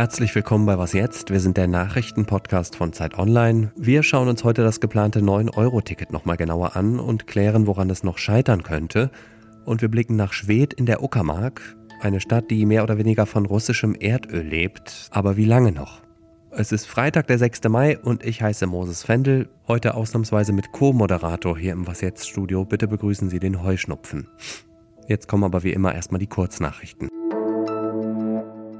Herzlich willkommen bei Was jetzt? Wir sind der Nachrichtenpodcast von Zeit Online. Wir schauen uns heute das geplante 9-Euro-Ticket nochmal genauer an und klären, woran es noch scheitern könnte. Und wir blicken nach Schwedt in der Uckermark, eine Stadt, die mehr oder weniger von russischem Erdöl lebt. Aber wie lange noch? Es ist Freitag, der 6. Mai und ich heiße Moses Fendel. Heute ausnahmsweise mit Co-Moderator hier im Was jetzt Studio. Bitte begrüßen Sie den Heuschnupfen. Jetzt kommen aber wie immer erstmal die Kurznachrichten.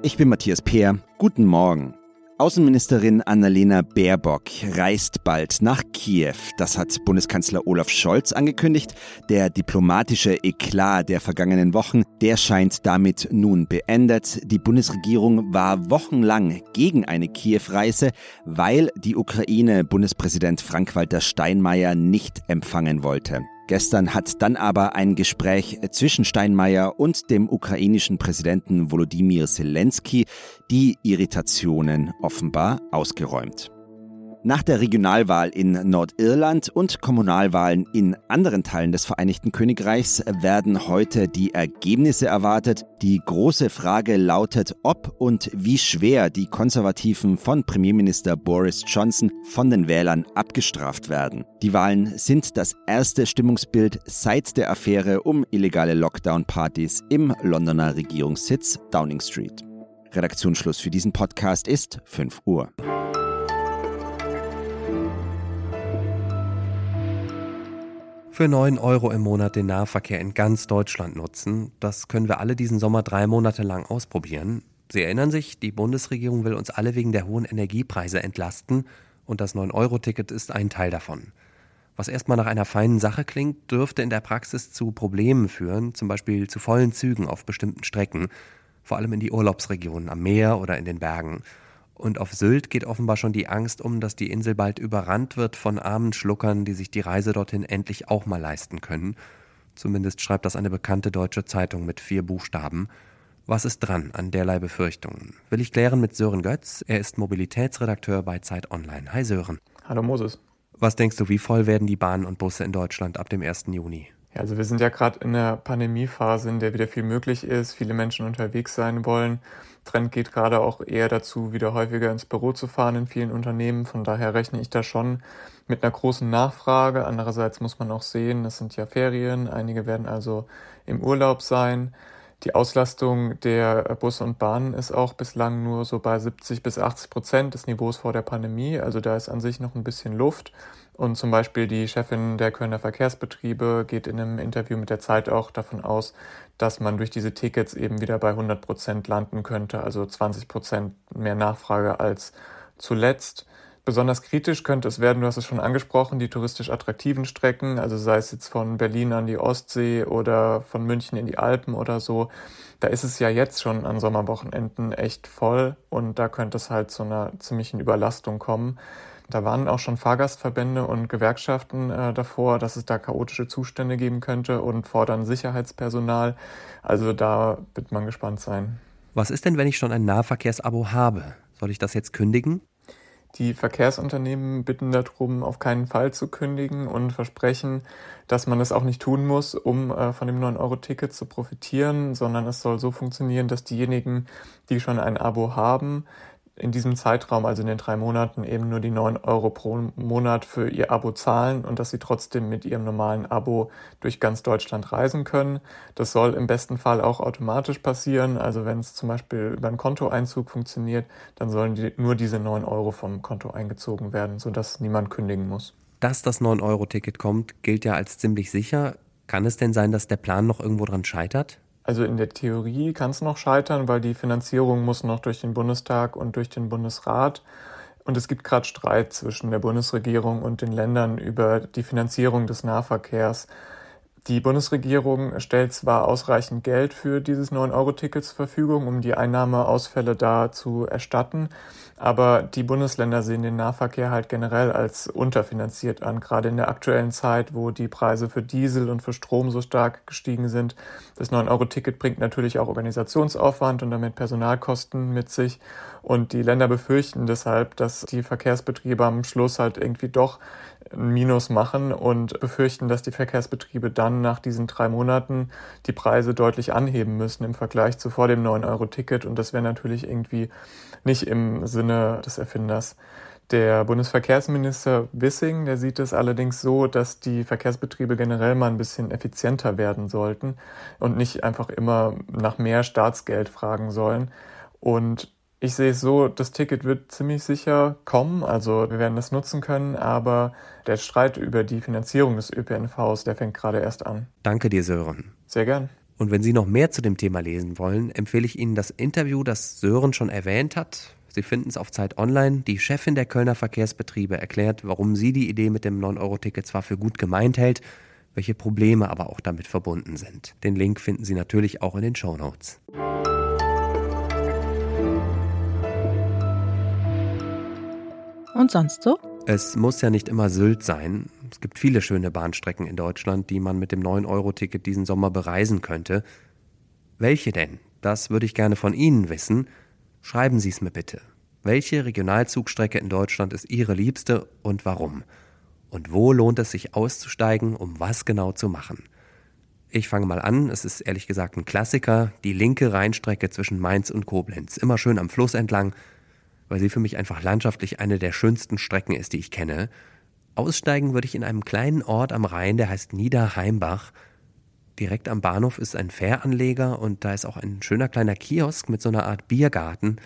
Ich bin Matthias Peer. Guten Morgen. Außenministerin Annalena Baerbock reist bald nach Kiew. Das hat Bundeskanzler Olaf Scholz angekündigt. Der diplomatische Eklat der vergangenen Wochen, der scheint damit nun beendet. Die Bundesregierung war wochenlang gegen eine Kiew-Reise, weil die Ukraine Bundespräsident Frank-Walter Steinmeier nicht empfangen wollte. Gestern hat dann aber ein Gespräch zwischen Steinmeier und dem ukrainischen Präsidenten Volodymyr Zelensky die Irritationen offenbar ausgeräumt. Nach der Regionalwahl in Nordirland und Kommunalwahlen in anderen Teilen des Vereinigten Königreichs werden heute die Ergebnisse erwartet. Die große Frage lautet, ob und wie schwer die Konservativen von Premierminister Boris Johnson von den Wählern abgestraft werden. Die Wahlen sind das erste Stimmungsbild seit der Affäre um illegale Lockdown-Partys im Londoner Regierungssitz Downing Street. Redaktionsschluss für diesen Podcast ist 5 Uhr. Für 9 Euro im Monat den Nahverkehr in ganz Deutschland nutzen, das können wir alle diesen Sommer drei Monate lang ausprobieren. Sie erinnern sich, die Bundesregierung will uns alle wegen der hohen Energiepreise entlasten und das 9-Euro-Ticket ist ein Teil davon. Was erstmal nach einer feinen Sache klingt, dürfte in der Praxis zu Problemen führen, zum Beispiel zu vollen Zügen auf bestimmten Strecken, vor allem in die Urlaubsregionen am Meer oder in den Bergen. Und auf Sylt geht offenbar schon die Angst um, dass die Insel bald überrannt wird von armen Schluckern, die sich die Reise dorthin endlich auch mal leisten können. Zumindest schreibt das eine bekannte deutsche Zeitung mit vier Buchstaben. Was ist dran an derlei Befürchtungen? Will ich klären mit Sören Götz. Er ist Mobilitätsredakteur bei Zeit Online. Hi Sören. Hallo Moses. Was denkst du, wie voll werden die Bahnen und Busse in Deutschland ab dem 1. Juni? Ja, also wir sind ja gerade in der Pandemiephase, in der wieder viel möglich ist, viele Menschen unterwegs sein wollen. Trend geht gerade auch eher dazu, wieder häufiger ins Büro zu fahren in vielen Unternehmen. Von daher rechne ich da schon mit einer großen Nachfrage. Andererseits muss man auch sehen, es sind ja Ferien. Einige werden also im Urlaub sein. Die Auslastung der Busse und Bahnen ist auch bislang nur so bei 70 bis 80 Prozent des Niveaus vor der Pandemie. Also da ist an sich noch ein bisschen Luft. Und zum Beispiel die Chefin der Kölner Verkehrsbetriebe geht in einem Interview mit der Zeit auch davon aus, dass man durch diese Tickets eben wieder bei 100 Prozent landen könnte, also 20 Prozent mehr Nachfrage als zuletzt. Besonders kritisch könnte es werden, du hast es schon angesprochen, die touristisch attraktiven Strecken, also sei es jetzt von Berlin an die Ostsee oder von München in die Alpen oder so. Da ist es ja jetzt schon an Sommerwochenenden echt voll und da könnte es halt zu einer ziemlichen Überlastung kommen. Da waren auch schon Fahrgastverbände und Gewerkschaften äh, davor, dass es da chaotische Zustände geben könnte und fordern Sicherheitspersonal. Also da wird man gespannt sein. Was ist denn, wenn ich schon ein Nahverkehrsabo habe? Soll ich das jetzt kündigen? Die Verkehrsunternehmen bitten darum, auf keinen Fall zu kündigen und versprechen, dass man es auch nicht tun muss, um äh, von dem 9-Euro-Ticket zu profitieren, sondern es soll so funktionieren, dass diejenigen, die schon ein Abo haben, in diesem Zeitraum, also in den drei Monaten, eben nur die neun Euro pro Monat für ihr Abo zahlen und dass sie trotzdem mit ihrem normalen Abo durch ganz Deutschland reisen können. Das soll im besten Fall auch automatisch passieren. Also wenn es zum Beispiel über einen Kontoeinzug funktioniert, dann sollen die, nur diese neun Euro vom Konto eingezogen werden, sodass niemand kündigen muss. Dass das 9-Euro-Ticket kommt, gilt ja als ziemlich sicher. Kann es denn sein, dass der Plan noch irgendwo dran scheitert? Also in der Theorie kann es noch scheitern, weil die Finanzierung muss noch durch den Bundestag und durch den Bundesrat. Und es gibt gerade Streit zwischen der Bundesregierung und den Ländern über die Finanzierung des Nahverkehrs. Die Bundesregierung stellt zwar ausreichend Geld für dieses 9-Euro-Ticket zur Verfügung, um die Einnahmeausfälle da zu erstatten, aber die Bundesländer sehen den Nahverkehr halt generell als unterfinanziert an, gerade in der aktuellen Zeit, wo die Preise für Diesel und für Strom so stark gestiegen sind. Das 9-Euro-Ticket bringt natürlich auch Organisationsaufwand und damit Personalkosten mit sich. Und die Länder befürchten deshalb, dass die Verkehrsbetriebe am Schluss halt irgendwie doch Minus machen und befürchten, dass die Verkehrsbetriebe dann nach diesen drei Monaten die Preise deutlich anheben müssen im Vergleich zu vor dem 9-Euro-Ticket. Und das wäre natürlich irgendwie nicht im Sinne des Erfinders. Der Bundesverkehrsminister Wissing, der sieht es allerdings so, dass die Verkehrsbetriebe generell mal ein bisschen effizienter werden sollten und nicht einfach immer nach mehr Staatsgeld fragen sollen. Und ich sehe es so, das Ticket wird ziemlich sicher kommen, also wir werden das nutzen können, aber der Streit über die Finanzierung des ÖPNVs, der fängt gerade erst an. Danke dir, Sören. Sehr gern. Und wenn Sie noch mehr zu dem Thema lesen wollen, empfehle ich Ihnen das Interview, das Sören schon erwähnt hat. Sie finden es auf Zeit Online. Die Chefin der Kölner Verkehrsbetriebe erklärt, warum sie die Idee mit dem 9-Euro-Ticket zwar für gut gemeint hält, welche Probleme aber auch damit verbunden sind. Den Link finden Sie natürlich auch in den Show Notes. Und sonst so? Es muss ja nicht immer Sylt sein. Es gibt viele schöne Bahnstrecken in Deutschland, die man mit dem 9-Euro-Ticket diesen Sommer bereisen könnte. Welche denn? Das würde ich gerne von Ihnen wissen. Schreiben Sie es mir bitte. Welche Regionalzugstrecke in Deutschland ist Ihre liebste und warum? Und wo lohnt es sich auszusteigen, um was genau zu machen? Ich fange mal an, es ist ehrlich gesagt ein Klassiker, die linke Rheinstrecke zwischen Mainz und Koblenz, immer schön am Fluss entlang, weil sie für mich einfach landschaftlich eine der schönsten Strecken ist, die ich kenne. Aussteigen würde ich in einem kleinen Ort am Rhein, der heißt Niederheimbach. Direkt am Bahnhof ist ein Fähranleger und da ist auch ein schöner kleiner Kiosk mit so einer Art Biergarten.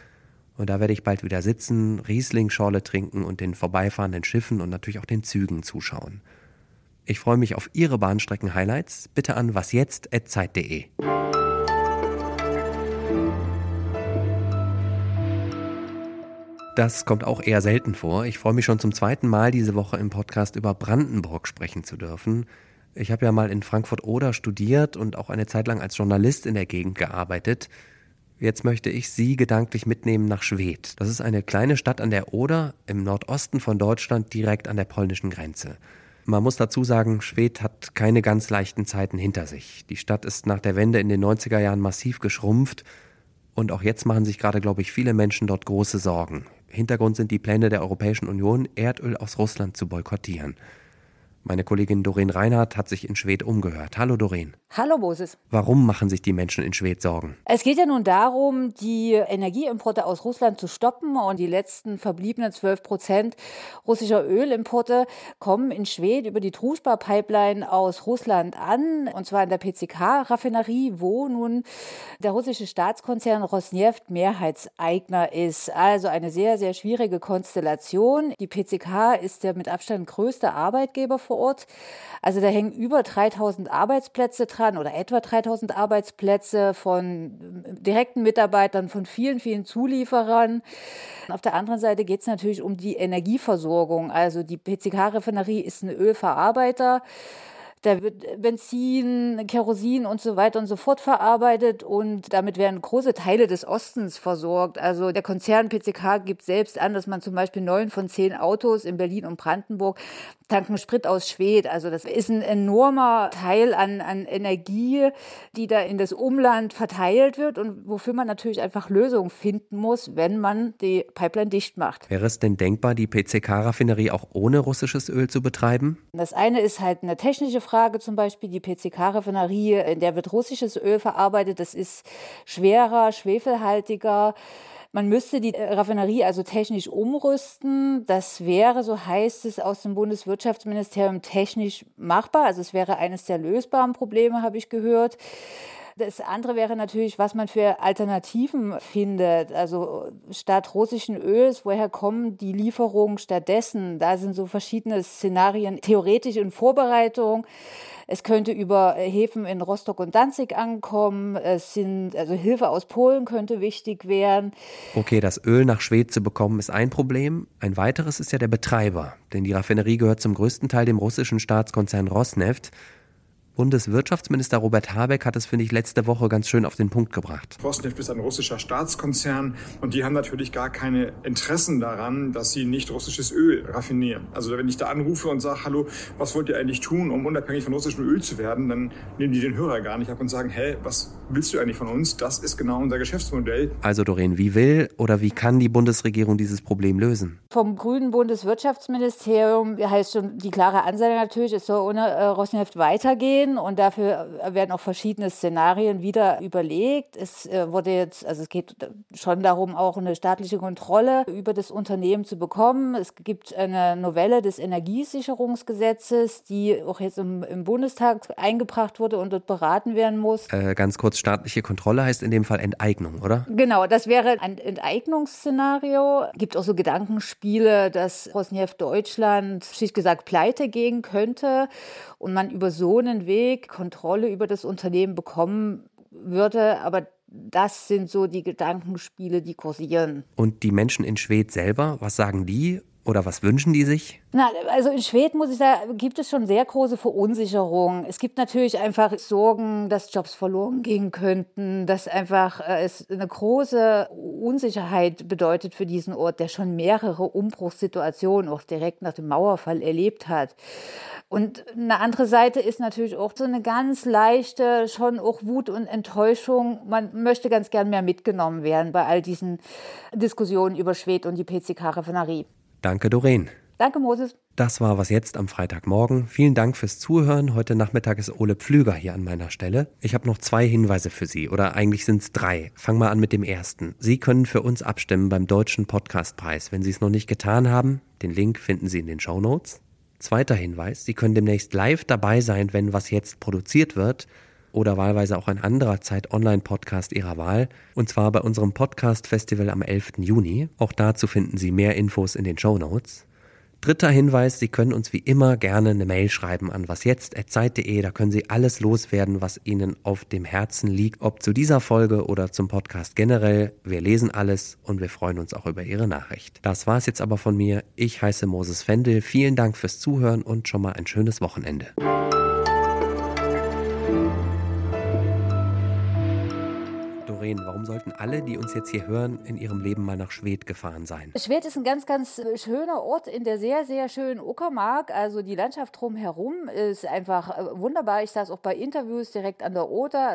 Und da werde ich bald wieder sitzen, Riesling-Schorle trinken und den vorbeifahrenden Schiffen und natürlich auch den Zügen zuschauen. Ich freue mich auf Ihre Bahnstrecken-Highlights. Bitte an wasjetzt.zeit.de. Das kommt auch eher selten vor. Ich freue mich schon zum zweiten Mal diese Woche im Podcast über Brandenburg sprechen zu dürfen. Ich habe ja mal in Frankfurt-Oder studiert und auch eine Zeit lang als Journalist in der Gegend gearbeitet. Jetzt möchte ich Sie gedanklich mitnehmen nach Schwedt. Das ist eine kleine Stadt an der Oder im Nordosten von Deutschland, direkt an der polnischen Grenze. Man muss dazu sagen, Schwedt hat keine ganz leichten Zeiten hinter sich. Die Stadt ist nach der Wende in den 90er Jahren massiv geschrumpft und auch jetzt machen sich gerade, glaube ich, viele Menschen dort große Sorgen. Hintergrund sind die Pläne der Europäischen Union, Erdöl aus Russland zu boykottieren. Meine Kollegin Doreen Reinhardt hat sich in Schwedt umgehört. Hallo Doreen. Hallo Moses. Warum machen sich die Menschen in Schwedt Sorgen? Es geht ja nun darum, die Energieimporte aus Russland zu stoppen und die letzten verbliebenen 12 Prozent russischer Ölimporte kommen in Schwedt über die Truspar-Pipeline aus Russland an und zwar in der PCK-Raffinerie, wo nun der russische Staatskonzern Rosneft Mehrheitseigner ist. Also eine sehr, sehr schwierige Konstellation. Die PCK ist der mit Abstand größte Arbeitgeber vor Ort. Also da hängen über 3000 Arbeitsplätze dran oder etwa 3000 Arbeitsplätze von direkten Mitarbeitern, von vielen, vielen Zulieferern. Auf der anderen Seite geht es natürlich um die Energieversorgung. Also die PCK-Refinerie ist ein Ölverarbeiter. Da wird Benzin, Kerosin und so weiter und so fort verarbeitet und damit werden große Teile des Ostens versorgt. Also der Konzern PCK gibt selbst an, dass man zum Beispiel neun von zehn Autos in Berlin und Brandenburg tanken Sprit aus Schwed. Also das ist ein enormer Teil an, an Energie, die da in das Umland verteilt wird und wofür man natürlich einfach Lösungen finden muss, wenn man die Pipeline dicht macht. Wäre es denn denkbar, die PCK-Raffinerie auch ohne russisches Öl zu betreiben? Das eine ist halt eine technische Frage, zum Beispiel die PCK-Raffinerie, in der wird russisches Öl verarbeitet. Das ist schwerer, schwefelhaltiger. Man müsste die äh, Raffinerie also technisch umrüsten. Das wäre, so heißt es aus dem Bundeswirtschaftsministerium, technisch machbar. Also es wäre eines der lösbaren Probleme, habe ich gehört. Das andere wäre natürlich, was man für Alternativen findet. Also statt russischen Öls, woher kommen die Lieferungen stattdessen? Da sind so verschiedene Szenarien theoretisch in Vorbereitung. Es könnte über Häfen in Rostock und Danzig ankommen. Es sind, also Hilfe aus Polen könnte wichtig werden. Okay, das Öl nach Schwed zu bekommen ist ein Problem. Ein weiteres ist ja der Betreiber, denn die Raffinerie gehört zum größten Teil dem russischen Staatskonzern Rosneft. Bundeswirtschaftsminister Robert Habeck hat es, finde ich, letzte Woche ganz schön auf den Punkt gebracht. Rosneft ist ein russischer Staatskonzern und die haben natürlich gar keine Interessen daran, dass sie nicht russisches Öl raffinieren. Also wenn ich da anrufe und sage, hallo, was wollt ihr eigentlich tun, um unabhängig von russischem Öl zu werden, dann nehmen die den Hörer gar nicht ab und sagen, hä, was willst du eigentlich von uns? Das ist genau unser Geschäftsmodell. Also Doreen, wie will oder wie kann die Bundesregierung dieses Problem lösen? Vom grünen Bundeswirtschaftsministerium heißt schon die klare Ansage natürlich, es soll ohne äh, Rosneft weitergehen. Sehen und dafür werden auch verschiedene Szenarien wieder überlegt. Es äh, wurde jetzt, also es geht schon darum, auch eine staatliche Kontrolle über das Unternehmen zu bekommen. Es gibt eine Novelle des Energiesicherungsgesetzes, die auch jetzt im, im Bundestag eingebracht wurde und dort beraten werden muss. Äh, ganz kurz, staatliche Kontrolle heißt in dem Fall Enteignung, oder? Genau, das wäre ein Enteignungsszenario. Gibt auch so Gedankenspiele, dass Rosneft Deutschland schlicht gesagt pleite gehen könnte und man über so einen Weg Kontrolle über das Unternehmen bekommen würde. Aber das sind so die Gedankenspiele, die kursieren. Und die Menschen in Schwedt selber, was sagen die? Oder was wünschen die sich? Na, also in Schweden muss ich sagen, gibt es schon sehr große Verunsicherung. Es gibt natürlich einfach Sorgen, dass Jobs verloren gehen könnten, dass einfach äh, es eine große Unsicherheit bedeutet für diesen Ort, der schon mehrere Umbruchssituationen auch direkt nach dem Mauerfall erlebt hat. Und eine andere Seite ist natürlich auch so eine ganz leichte, schon auch Wut und Enttäuschung. Man möchte ganz gern mehr mitgenommen werden bei all diesen Diskussionen über Schwed und die PCK-Raffinerie. Danke, Doreen. Danke, Moses. Das war was jetzt am Freitagmorgen. Vielen Dank fürs Zuhören. Heute Nachmittag ist Ole Pflüger hier an meiner Stelle. Ich habe noch zwei Hinweise für Sie oder eigentlich sind es drei. Fang mal an mit dem ersten. Sie können für uns abstimmen beim Deutschen Podcastpreis. Wenn Sie es noch nicht getan haben, den Link finden Sie in den Show Notes. Zweiter Hinweis, Sie können demnächst live dabei sein, wenn was jetzt produziert wird oder wahlweise auch ein anderer Zeit-Online-Podcast Ihrer Wahl, und zwar bei unserem Podcast-Festival am 11. Juni. Auch dazu finden Sie mehr Infos in den Show Notes. Dritter Hinweis, Sie können uns wie immer gerne eine Mail schreiben an wasjetzt.zeit.de. Da können Sie alles loswerden, was Ihnen auf dem Herzen liegt, ob zu dieser Folge oder zum Podcast generell. Wir lesen alles und wir freuen uns auch über Ihre Nachricht. Das war es jetzt aber von mir. Ich heiße Moses Fendel. Vielen Dank fürs Zuhören und schon mal ein schönes Wochenende. Doreen, warum sollten alle, die uns jetzt hier hören, in ihrem Leben mal nach Schwedt gefahren sein? Schwedt ist ein ganz, ganz schöner Ort in der sehr, sehr schönen Uckermark. Also die Landschaft drumherum ist einfach äh, wunderbar. Ich saß auch bei Interviews direkt an der Oder.